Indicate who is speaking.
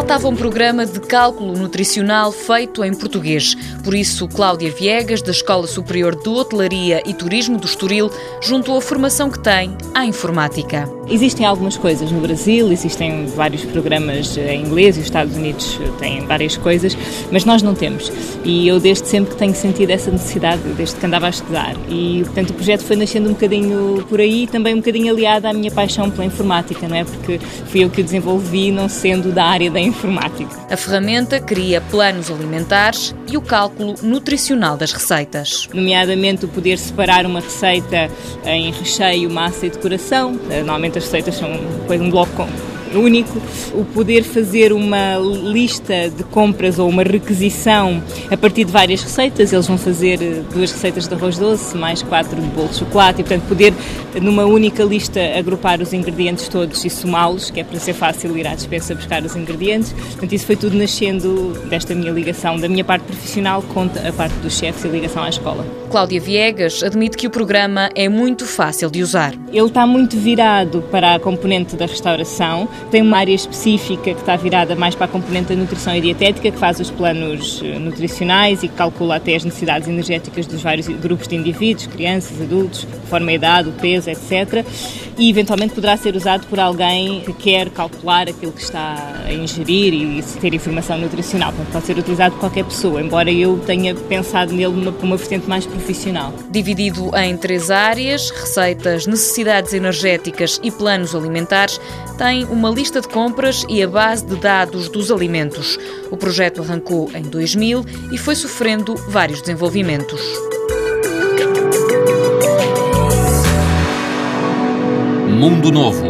Speaker 1: Faltava um programa de cálculo nutricional feito em português. Por isso, Cláudia Viegas, da Escola Superior de Hotelaria e Turismo do Estoril, juntou a formação que tem à informática.
Speaker 2: Existem algumas coisas no Brasil, existem vários programas em inglês e os Estados Unidos têm várias coisas, mas nós não temos. E eu desde sempre que tenho sentido essa necessidade, desde que andava a estudar. E, portanto, o projeto foi nascendo um bocadinho por aí, também um bocadinho aliado à minha paixão pela informática, não é? Porque fui eu que o desenvolvi, não sendo da área da informática.
Speaker 1: A ferramenta cria planos alimentares e o cálculo nutricional das receitas.
Speaker 2: Nomeadamente o poder separar uma receita em recheio, massa e decoração. Normalmente as receitas são um bloco único, o poder fazer uma lista de compras ou uma requisição a partir de várias receitas. Eles vão fazer eh, duas receitas de arroz doce, mais quatro de bolo de chocolate, e portanto poder numa única lista agrupar os ingredientes todos e somá-los, que é para ser fácil ir à despensa buscar os ingredientes. Portanto, isso foi tudo nascendo desta minha ligação, da minha parte profissional com a parte dos chefes e ligação à escola.
Speaker 1: Cláudia Viegas admite que o programa é muito fácil de usar.
Speaker 2: Ele está muito virado para a componente da restauração, tem uma área específica que está virada mais para a componente da nutrição e dietética, que faz os planos eh, nutricionais e que calcula até as necessidades energéticas dos vários grupos de indivíduos, crianças, adultos, conforme a idade, o peso, etc. E eventualmente poderá ser usado por alguém que quer calcular aquilo que está a ingerir e ter informação nutricional. Portanto, pode ser utilizado por qualquer pessoa, embora eu tenha pensado nele numa, uma vertente mais profissional.
Speaker 1: Dividido em três áreas, receitas, necessidades energéticas e planos alimentares, tem uma lista de compras e a base de dados dos alimentos. O projeto arrancou em 2000 e foi sofrendo vários desenvolvimentos.
Speaker 3: Mundo Novo,